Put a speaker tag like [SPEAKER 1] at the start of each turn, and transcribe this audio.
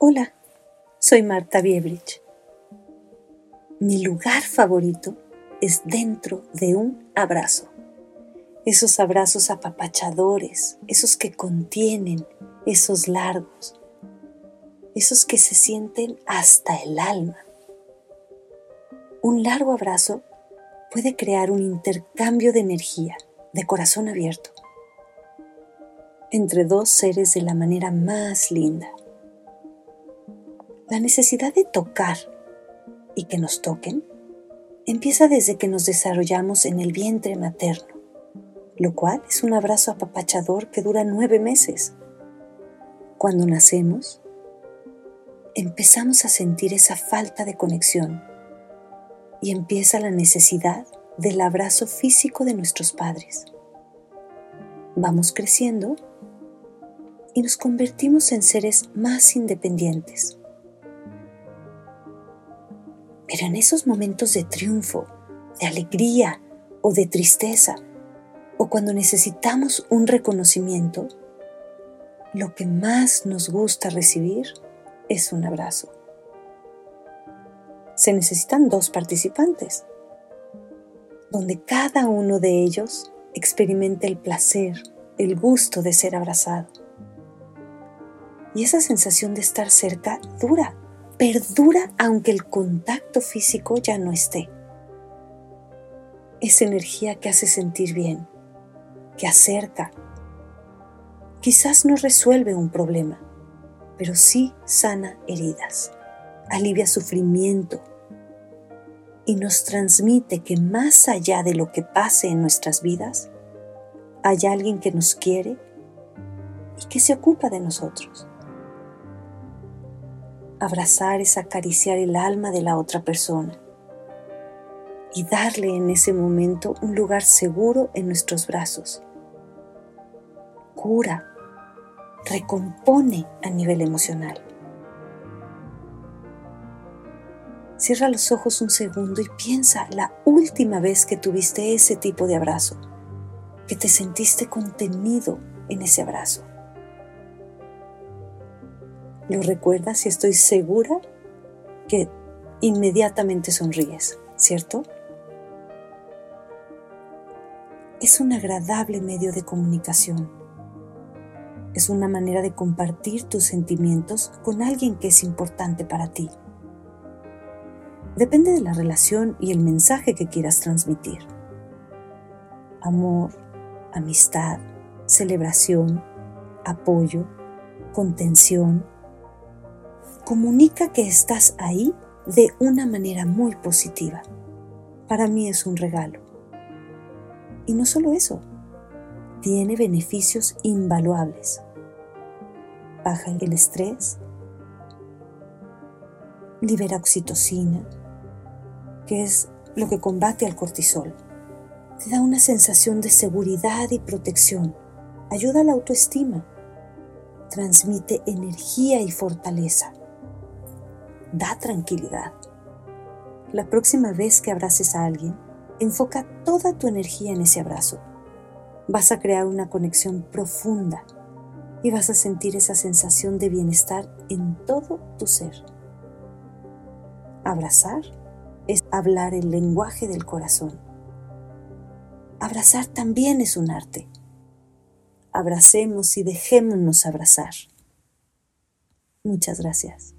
[SPEAKER 1] Hola, soy Marta Biebrich. Mi lugar favorito es dentro de un abrazo. Esos abrazos apapachadores, esos que contienen, esos largos, esos que se sienten hasta el alma. Un largo abrazo puede crear un intercambio de energía, de corazón abierto, entre dos seres de la manera más linda. La necesidad de tocar y que nos toquen empieza desde que nos desarrollamos en el vientre materno, lo cual es un abrazo apapachador que dura nueve meses. Cuando nacemos, empezamos a sentir esa falta de conexión y empieza la necesidad del abrazo físico de nuestros padres. Vamos creciendo y nos convertimos en seres más independientes pero en esos momentos de triunfo, de alegría o de tristeza, o cuando necesitamos un reconocimiento, lo que más nos gusta recibir es un abrazo. Se necesitan dos participantes, donde cada uno de ellos experimente el placer, el gusto de ser abrazado. Y esa sensación de estar cerca dura perdura aunque el contacto físico ya no esté. Es energía que hace sentir bien, que acerca. Quizás no resuelve un problema, pero sí sana heridas, alivia sufrimiento y nos transmite que más allá de lo que pase en nuestras vidas, hay alguien que nos quiere y que se ocupa de nosotros. Abrazar es acariciar el alma de la otra persona y darle en ese momento un lugar seguro en nuestros brazos. Cura, recompone a nivel emocional. Cierra los ojos un segundo y piensa la última vez que tuviste ese tipo de abrazo, que te sentiste contenido en ese abrazo. ¿Lo recuerdas y estoy segura que inmediatamente sonríes, ¿cierto? Es un agradable medio de comunicación. Es una manera de compartir tus sentimientos con alguien que es importante para ti. Depende de la relación y el mensaje que quieras transmitir. Amor, amistad, celebración, apoyo, contención, comunica que estás ahí de una manera muy positiva. Para mí es un regalo. Y no solo eso, tiene beneficios invaluables. Baja el estrés, libera oxitocina, que es lo que combate al cortisol. Te da una sensación de seguridad y protección. Ayuda a la autoestima. Transmite energía y fortaleza da tranquilidad. La próxima vez que abraces a alguien, enfoca toda tu energía en ese abrazo. Vas a crear una conexión profunda y vas a sentir esa sensación de bienestar en todo tu ser. Abrazar es hablar el lenguaje del corazón. Abrazar también es un arte. Abracemos y dejémonos abrazar. Muchas gracias.